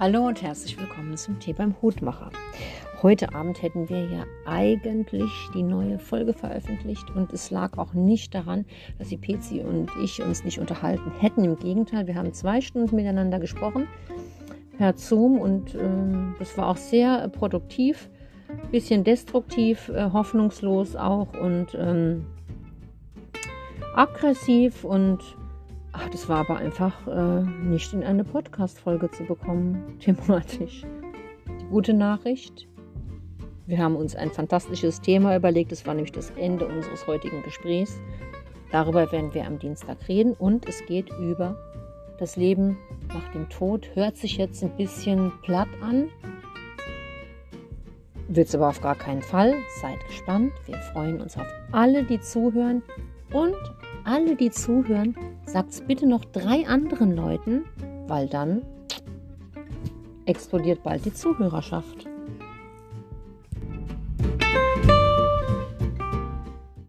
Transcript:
Hallo und herzlich willkommen zum Tee beim Hutmacher. Heute Abend hätten wir ja eigentlich die neue Folge veröffentlicht und es lag auch nicht daran, dass die Pezi und ich uns nicht unterhalten hätten. Im Gegenteil, wir haben zwei Stunden miteinander gesprochen per Zoom und äh, das war auch sehr äh, produktiv, bisschen destruktiv, äh, hoffnungslos auch und ähm, aggressiv und Ach, das war aber einfach äh, nicht in eine Podcast-Folge zu bekommen, thematisch. Die gute Nachricht, wir haben uns ein fantastisches Thema überlegt. Das war nämlich das Ende unseres heutigen Gesprächs. Darüber werden wir am Dienstag reden und es geht über das Leben nach dem Tod. Hört sich jetzt ein bisschen platt an, wird es aber auf gar keinen Fall. Seid gespannt. Wir freuen uns auf alle, die zuhören und alle, die zuhören, sagt es bitte noch drei anderen Leuten, weil dann explodiert bald die Zuhörerschaft.